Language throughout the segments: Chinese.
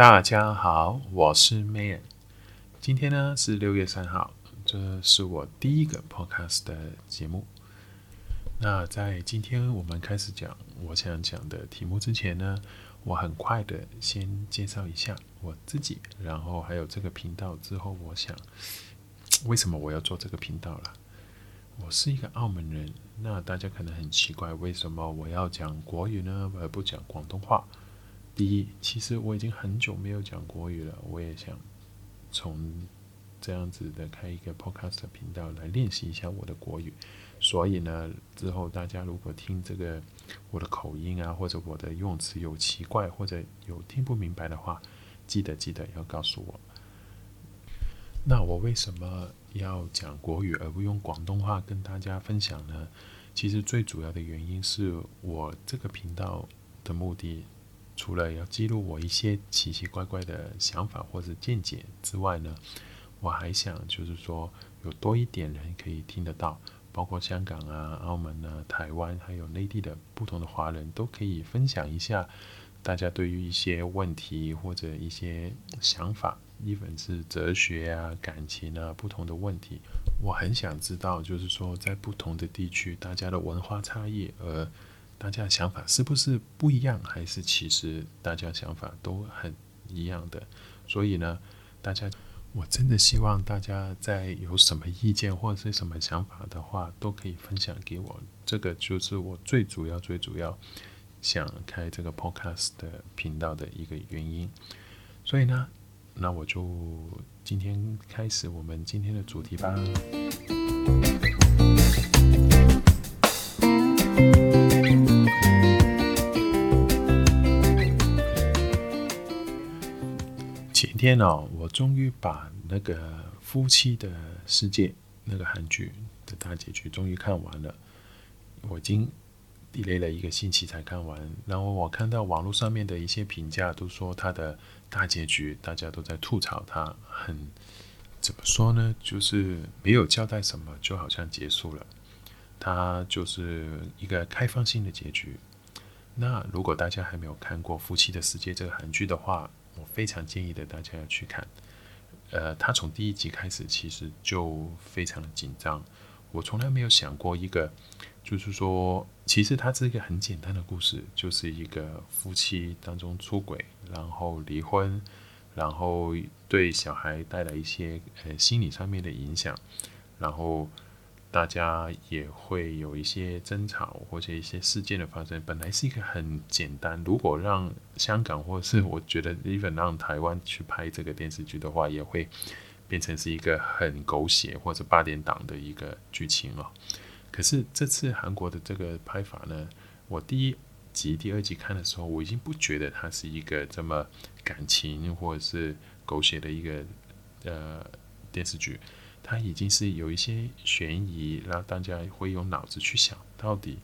大家好，我是 Man。今天呢是六月三号，这是我第一个 Podcast 的节目。那在今天我们开始讲我想讲的题目之前呢，我很快的先介绍一下我自己，然后还有这个频道。之后我想，为什么我要做这个频道了？我是一个澳门人，那大家可能很奇怪，为什么我要讲国语呢，而不讲广东话？第一，其实我已经很久没有讲国语了，我也想从这样子的开一个 podcast 频道来练习一下我的国语。所以呢，之后大家如果听这个我的口音啊，或者我的用词有奇怪，或者有听不明白的话，记得记得要告诉我。那我为什么要讲国语而不用广东话跟大家分享呢？其实最主要的原因是我这个频道的目的，除了要记录我一些奇奇怪怪的想法或者见解之外呢，我还想就是说有多一点人可以听得到，包括香港啊、澳门啊、台湾还有内地的不同的华人都可以分享一下大家对于一些问题或者一些想法。一本是哲学啊、感情啊，不同的问题，我很想知道，就是说在不同的地区，大家的文化差异，而，大家的想法是不是不一样，还是其实大家想法都很一样的？所以呢，大家，我真的希望大家在有什么意见或者是什么想法的话，都可以分享给我。这个就是我最主要、最主要想开这个 podcast 的频道的一个原因。所以呢。那我就今天开始我们今天的主题吧。天哦，我终于把那个《夫妻的世界》那个韩剧的大结局终于看完了，我已经。累了一个星期才看完，然后我看到网络上面的一些评价都说它的大结局，大家都在吐槽它很怎么说呢？就是没有交代什么，就好像结束了，它就是一个开放性的结局。那如果大家还没有看过《夫妻的世界》这个韩剧的话，我非常建议的大家要去看。呃，他从第一集开始其实就非常的紧张，我从来没有想过一个。就是说，其实它是一个很简单的故事，就是一个夫妻当中出轨，然后离婚，然后对小孩带来一些呃心理上面的影响，然后大家也会有一些争吵或者一些事件的发生。本来是一个很简单，如果让香港或者是我觉得 even 让台湾去拍这个电视剧的话，也会变成是一个很狗血或者八点档的一个剧情哦。可是这次韩国的这个拍法呢，我第一集、第二集看的时候，我已经不觉得它是一个这么感情或者是狗血的一个呃电视剧，它已经是有一些悬疑，让大家会用脑子去想到底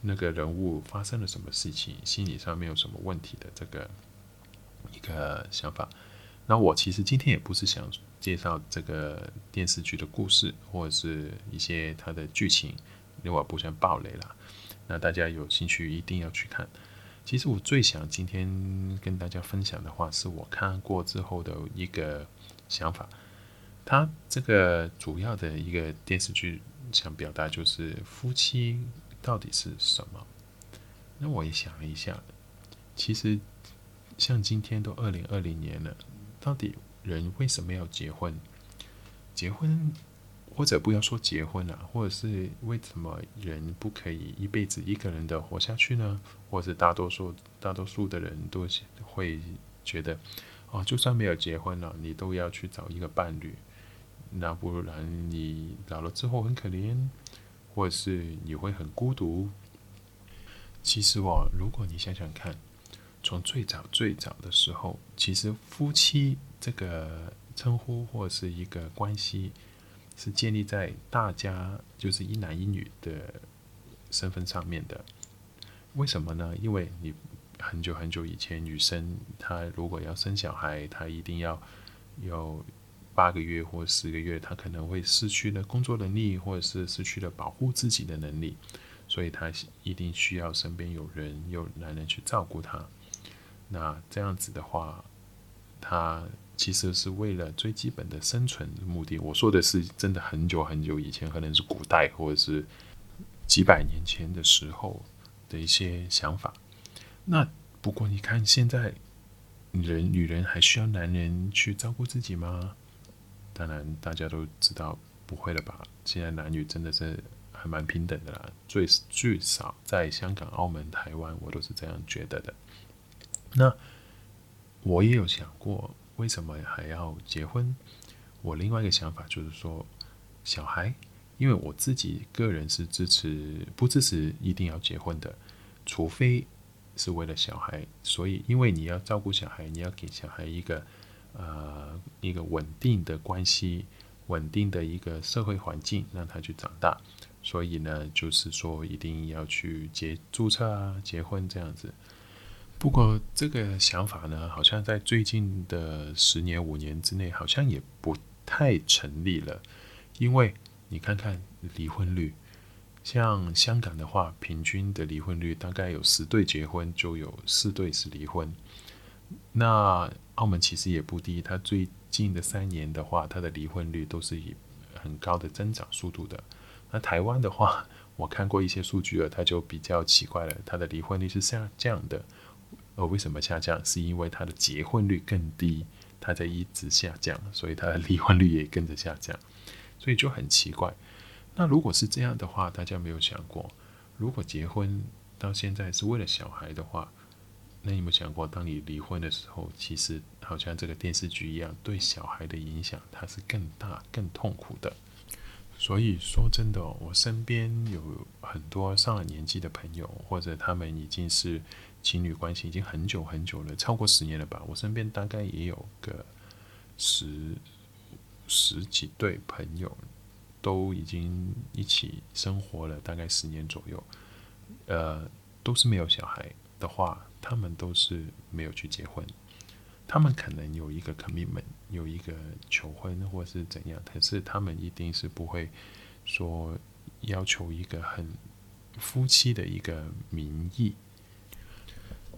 那个人物发生了什么事情，心理上面有什么问题的这个一个想法。那我其实今天也不是想。介绍这个电视剧的故事，或者是一些它的剧情，因为我不想爆雷了。那大家有兴趣一定要去看。其实我最想今天跟大家分享的话，是我看过之后的一个想法。它这个主要的一个电视剧想表达就是夫妻到底是什么？那我也想了一下，其实像今天都二零二零年了，到底？人为什么要结婚？结婚，或者不要说结婚啊，或者是为什么人不可以一辈子一个人的活下去呢？或者大多数大多数的人都会觉得，哦，就算没有结婚了，你都要去找一个伴侣，那不然你老了之后很可怜，或者是你会很孤独。其实哦，如果你想想看。从最早最早的时候，其实夫妻这个称呼或是一个关系，是建立在大家就是一男一女的身份上面的。为什么呢？因为你很久很久以前，女生她如果要生小孩，她一定要有八个月或十个月，她可能会失去了工作能力，或者是失去了保护自己的能力，所以她一定需要身边有人，有男人去照顾她。那这样子的话，他其实是为了最基本的生存目的。我说的是真的很久很久以前，可能是古代或者是几百年前的时候的一些想法。那不过你看现在，人女人还需要男人去照顾自己吗？当然大家都知道不会了吧。现在男女真的是还蛮平等的啦，最最少在香港、澳门、台湾，我都是这样觉得的。那我也有想过，为什么还要结婚？我另外一个想法就是说，小孩，因为我自己个人是支持不支持一定要结婚的，除非是为了小孩。所以，因为你要照顾小孩，你要给小孩一个呃一个稳定的关系，稳定的一个社会环境，让他去长大。所以呢，就是说一定要去结注册啊，结婚这样子。不过这个想法呢，好像在最近的十年五年之内，好像也不太成立了。因为你看看离婚率，像香港的话，平均的离婚率大概有十对结婚就有四对是离婚。那澳门其实也不低，它最近的三年的话，它的离婚率都是以很高的增长速度的。那台湾的话，我看过一些数据了，它就比较奇怪了，它的离婚率是下降的。呃为什么下降？是因为它的结婚率更低，它在一直下降，所以它的离婚率也跟着下降，所以就很奇怪。那如果是这样的话，大家没有想过，如果结婚到现在是为了小孩的话，那你有没有想过，当你离婚的时候，其实好像这个电视剧一样，对小孩的影响它是更大、更痛苦的。所以说真的，我身边有很多上了年纪的朋友，或者他们已经是。情侣关系已经很久很久了，超过十年了吧？我身边大概也有个十十几对朋友，都已经一起生活了大概十年左右。呃，都是没有小孩的话，他们都是没有去结婚。他们可能有一个 commitment，有一个求婚或是怎样，可是他们一定是不会说要求一个很夫妻的一个名义。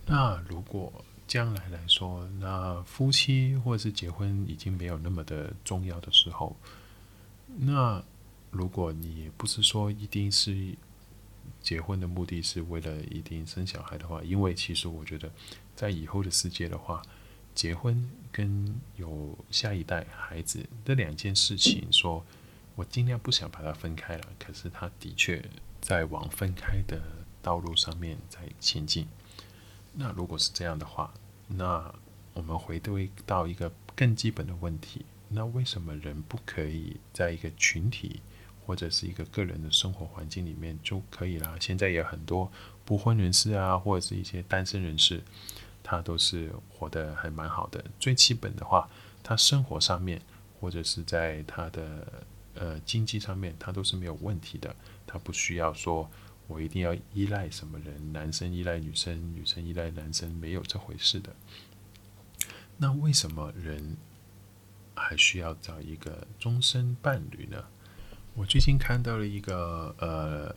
那如果将来来说，那夫妻或是结婚已经没有那么的重要的时候，那如果你不是说一定是结婚的目的是为了一定生小孩的话，因为其实我觉得在以后的世界的话，结婚跟有下一代孩子这两件事情说，我尽量不想把它分开了，可是它的确在往分开的道路上面在前进。那如果是这样的话，那我们回归到一个更基本的问题：那为什么人不可以在一个群体或者是一个个人的生活环境里面就可以啦？现在也有很多不婚人士啊，或者是一些单身人士，他都是活得还蛮好的。最基本的话，他生活上面或者是在他的呃经济上面，他都是没有问题的。他不需要说。我一定要依赖什么人？男生依赖女生，女生依赖男生，没有这回事的。那为什么人还需要找一个终身伴侣呢？我最近看到了一个呃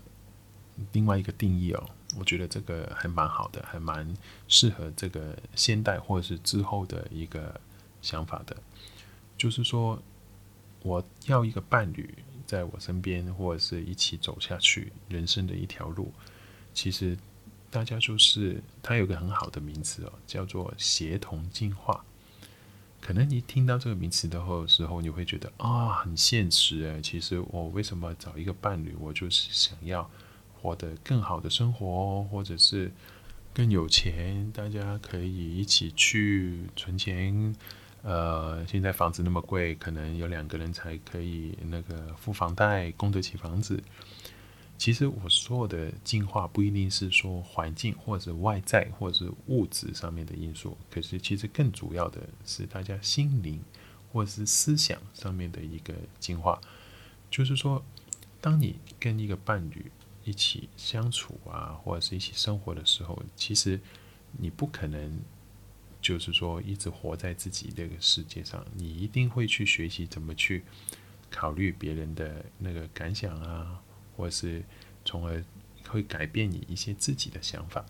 另外一个定义哦，我觉得这个还蛮好的，还蛮适合这个现代或者是之后的一个想法的，就是说我要一个伴侣。在我身边，或者是一起走下去人生的一条路，其实大家就是它有个很好的名词哦，叫做协同进化。可能你听到这个名词的时候，你会觉得啊、很现实诶。其实我为什么找一个伴侣？我就是想要活得更好的生活，或者是更有钱，大家可以一起去存钱。呃，现在房子那么贵，可能有两个人才可以那个付房贷，供得起房子。其实我说的进化不一定是说环境，或者是外在，或者是物质上面的因素。可是其实更主要的是大家心灵或者是思想上面的一个进化。就是说，当你跟一个伴侣一起相处啊，或者是一起生活的时候，其实你不可能。就是说，一直活在自己这个世界上，你一定会去学习怎么去考虑别人的那个感想啊，或是从而会改变你一些自己的想法。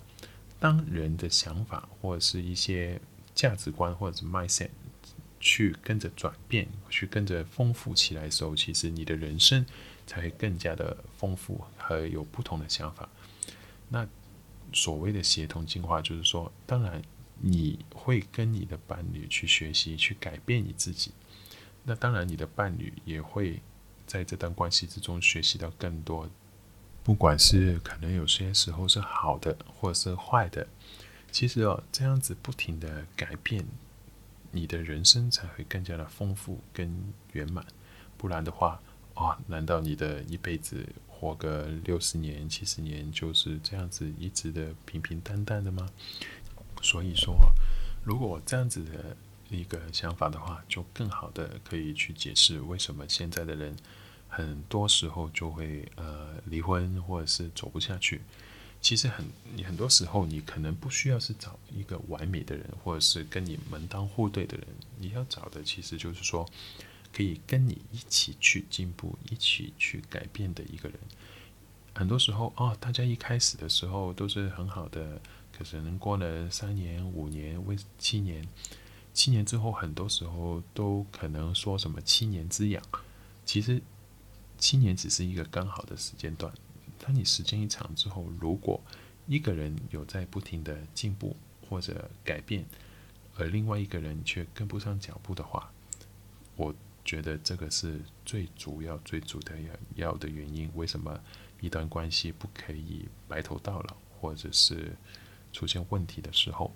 当人的想法或者是一些价值观或者是 mindset 去跟着转变，去跟着丰富起来的时候，其实你的人生才会更加的丰富和有不同的想法。那所谓的协同进化，就是说，当然你会跟你的伴侣去学习，去改变你自己。那当然，你的伴侣也会在这段关系之中学习到更多，不管是可能有些时候是好的，或者是坏的。其实哦，这样子不停的改变，你的人生才会更加的丰富跟圆满。不然的话，哦，难道你的一辈子活个六十年、七十年就是这样子一直的平平淡淡的吗？所以说，如果这样子的一个想法的话，就更好的可以去解释为什么现在的人很多时候就会呃离婚或者是走不下去。其实很，你很多时候你可能不需要是找一个完美的人，或者是跟你门当户对的人，你要找的其实就是说，可以跟你一起去进步、一起去改变的一个人。很多时候哦，大家一开始的时候都是很好的，可是能过了三年、五年、为七年，七年之后，很多时候都可能说什么七年之痒。其实七年只是一个刚好的时间段。当你时间一长之后，如果一个人有在不停的进步或者改变，而另外一个人却跟不上脚步的话，我觉得这个是最主要、最主要要的原因。为什么一段关系不可以白头到老，或者是出现问题的时候？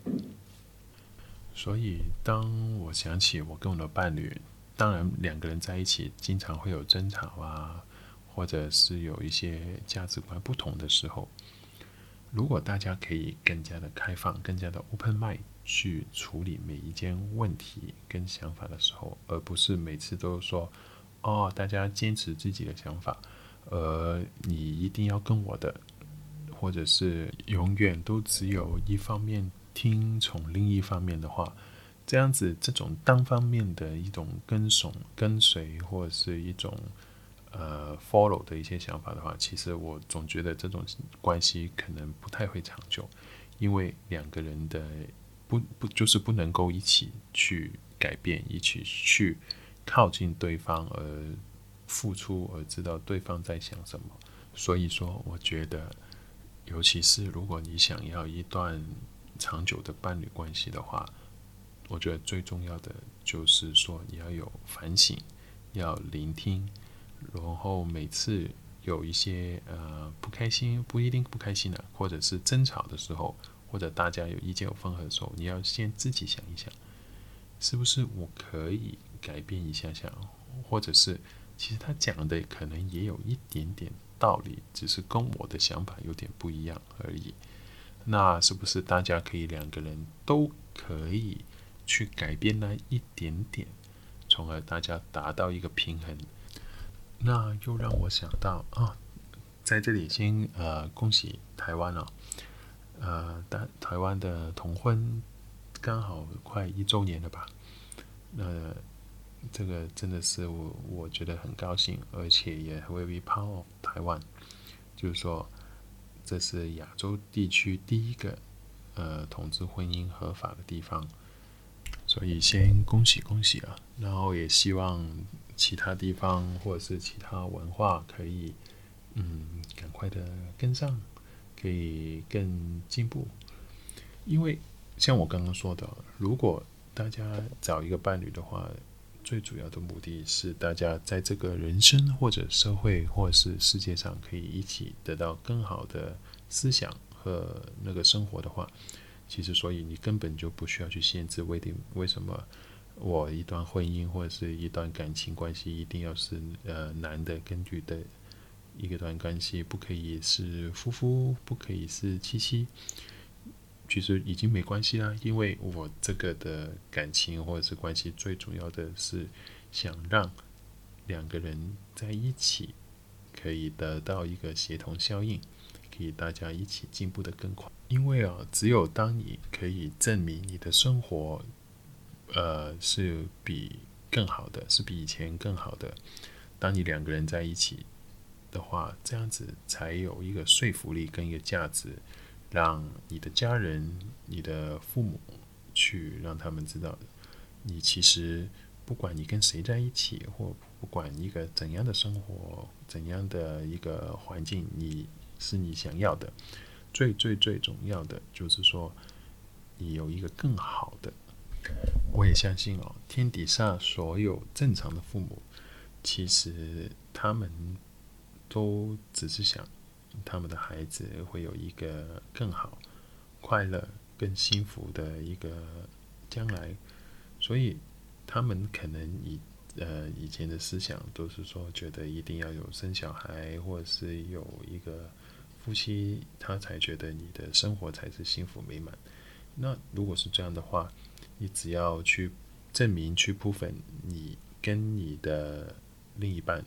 所以，当我想起我跟我的伴侣，当然两个人在一起经常会有争吵啊。或者是有一些价值观不同的时候，如果大家可以更加的开放、更加的 open mind 去处理每一件问题跟想法的时候，而不是每次都说“哦，大家坚持自己的想法，呃，你一定要跟我的”，或者是永远都只有一方面听从另一方面的话，这样子这种单方面的一种跟随、跟随或者是一种。呃，follow 的一些想法的话，其实我总觉得这种关系可能不太会长久，因为两个人的不不就是不能够一起去改变，一起去靠近对方而付出，而知道对方在想什么。所以说，我觉得，尤其是如果你想要一段长久的伴侣关系的话，我觉得最重要的就是说你要有反省，要聆听。然后每次有一些呃不开心，不一定不开心的，或者是争吵的时候，或者大家有意见有分合的时候，你要先自己想一想，是不是我可以改变一下下，或者是其实他讲的可能也有一点点道理，只是跟我的想法有点不一样而已。那是不是大家可以两个人都可以去改变那一点点，从而大家达到一个平衡？那又让我想到啊，在这里先呃恭喜台湾了，呃，但台湾的同婚刚好快一周年了吧？那这个真的是我我觉得很高兴，而且也 very proud of 台湾，就是说这是亚洲地区第一个呃同志婚姻合法的地方，所以先恭喜恭喜啊！然后也希望。其他地方或者是其他文化可以，嗯，赶快的跟上，可以更进步。因为像我刚刚说的，如果大家找一个伴侣的话，最主要的目的是大家在这个人生或者社会或是世界上可以一起得到更好的思想和那个生活的话，其实所以你根本就不需要去限制为定为什么。我一段婚姻或者是一段感情关系，一定要是呃男的根据的一个段关系，不可以是夫妇，不可以是妻妻。其实已经没关系啦，因为我这个的感情或者是关系，最主要的是想让两个人在一起可以得到一个协同效应，可以大家一起进步得更快。因为啊，只有当你可以证明你的生活。呃，是比更好的，是比以前更好的。当你两个人在一起的话，这样子才有一个说服力跟一个价值，让你的家人、你的父母去让他们知道。你其实不管你跟谁在一起，或不管一个怎样的生活、怎样的一个环境，你是你想要的，最最最重要的就是说，你有一个更好的。我也相信哦，天底下所有正常的父母，其实他们都只是想他们的孩子会有一个更好、快乐、更幸福的一个将来，所以他们可能以呃以前的思想都是说，觉得一定要有生小孩，或者是有一个夫妻，他才觉得你的生活才是幸福美满。那如果是这样的话，你只要去证明、去铺粉，你跟你的另一半，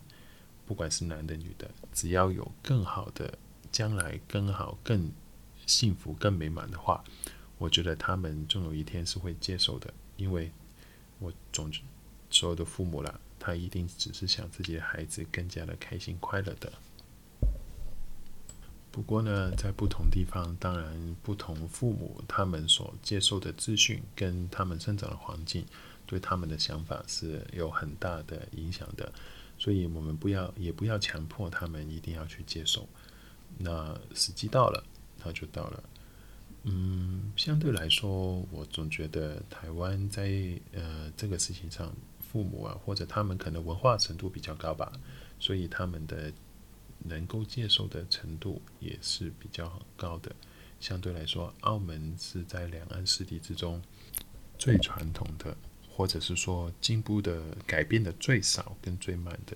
不管是男的女的，只要有更好的将来、更好、更幸福、更美满的话。我觉得他们终有一天是会接受的，因为我总所有的父母啦，他一定只是想自己的孩子更加的开心快乐的。不过呢，在不同地方，当然不同父母他们所接受的资讯跟他们生长的环境，对他们的想法是有很大的影响的，所以我们不要也不要强迫他们一定要去接受。那时机到了，他就到了。嗯，相对来说，我总觉得台湾在呃这个事情上，父母啊或者他们可能文化程度比较高吧，所以他们的能够接受的程度也是比较高的。相对来说，澳门是在两岸四地之中最传统的，或者是说进步的、改变的最少跟最慢的。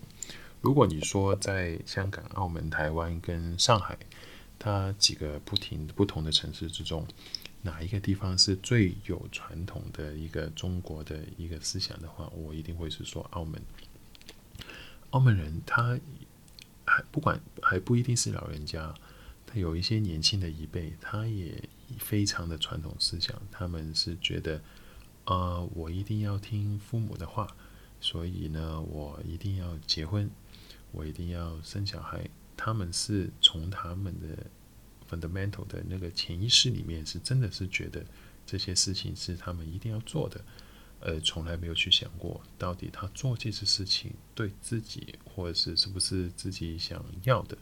如果你说在香港、澳门、台湾跟上海。它几个不停不同的城市之中，哪一个地方是最有传统的一个中国的一个思想的话，我一定会是说澳门。澳门人他还不管还不一定是老人家，他有一些年轻的一辈，他也非常的传统思想，他们是觉得，呃，我一定要听父母的话，所以呢，我一定要结婚，我一定要生小孩。他们是从他们的 fundamental 的那个潜意识里面，是真的是觉得这些事情是他们一定要做的，呃，从来没有去想过到底他做这些事情对自己或者是是不是自己想要的。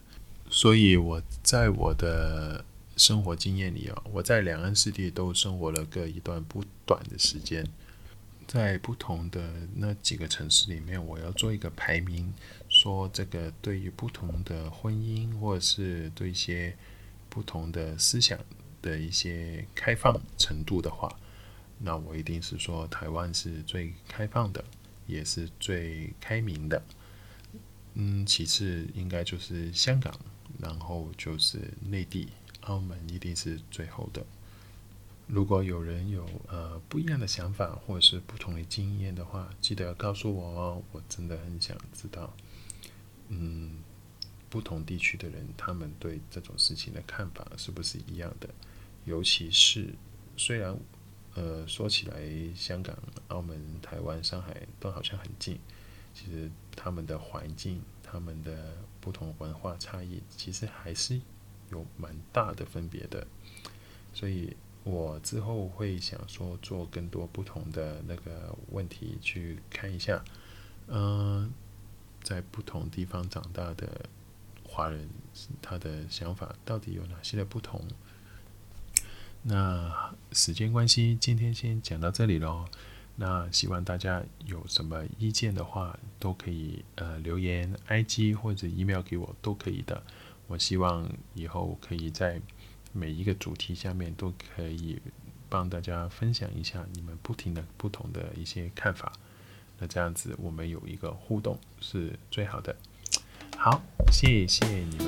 所以我在我的生活经验里啊，我在两岸四地都生活了个一段不短的时间。在不同的那几个城市里面，我要做一个排名，说这个对于不同的婚姻，或者是对一些不同的思想的一些开放程度的话，那我一定是说台湾是最开放的，也是最开明的。嗯，其次应该就是香港，然后就是内地，澳门一定是最后的。如果有人有呃不一样的想法，或者是不同的经验的话，记得要告诉我哦。我真的很想知道，嗯，不同地区的人他们对这种事情的看法是不是一样的？尤其是虽然呃说起来，香港、澳门、台湾、上海都好像很近，其实他们的环境、他们的不同文化差异，其实还是有蛮大的分别的，所以。我之后会想说做更多不同的那个问题去看一下，嗯、在不同地方长大的华人他的想法到底有哪些的不同？那时间关系，今天先讲到这里喽。那希望大家有什么意见的话，都可以呃留言、IG 或者 email 给我都可以的。我希望以后可以在。每一个主题下面都可以帮大家分享一下你们不停的不同的一些看法。那这样子我们有一个互动是最好的。好谢谢你们。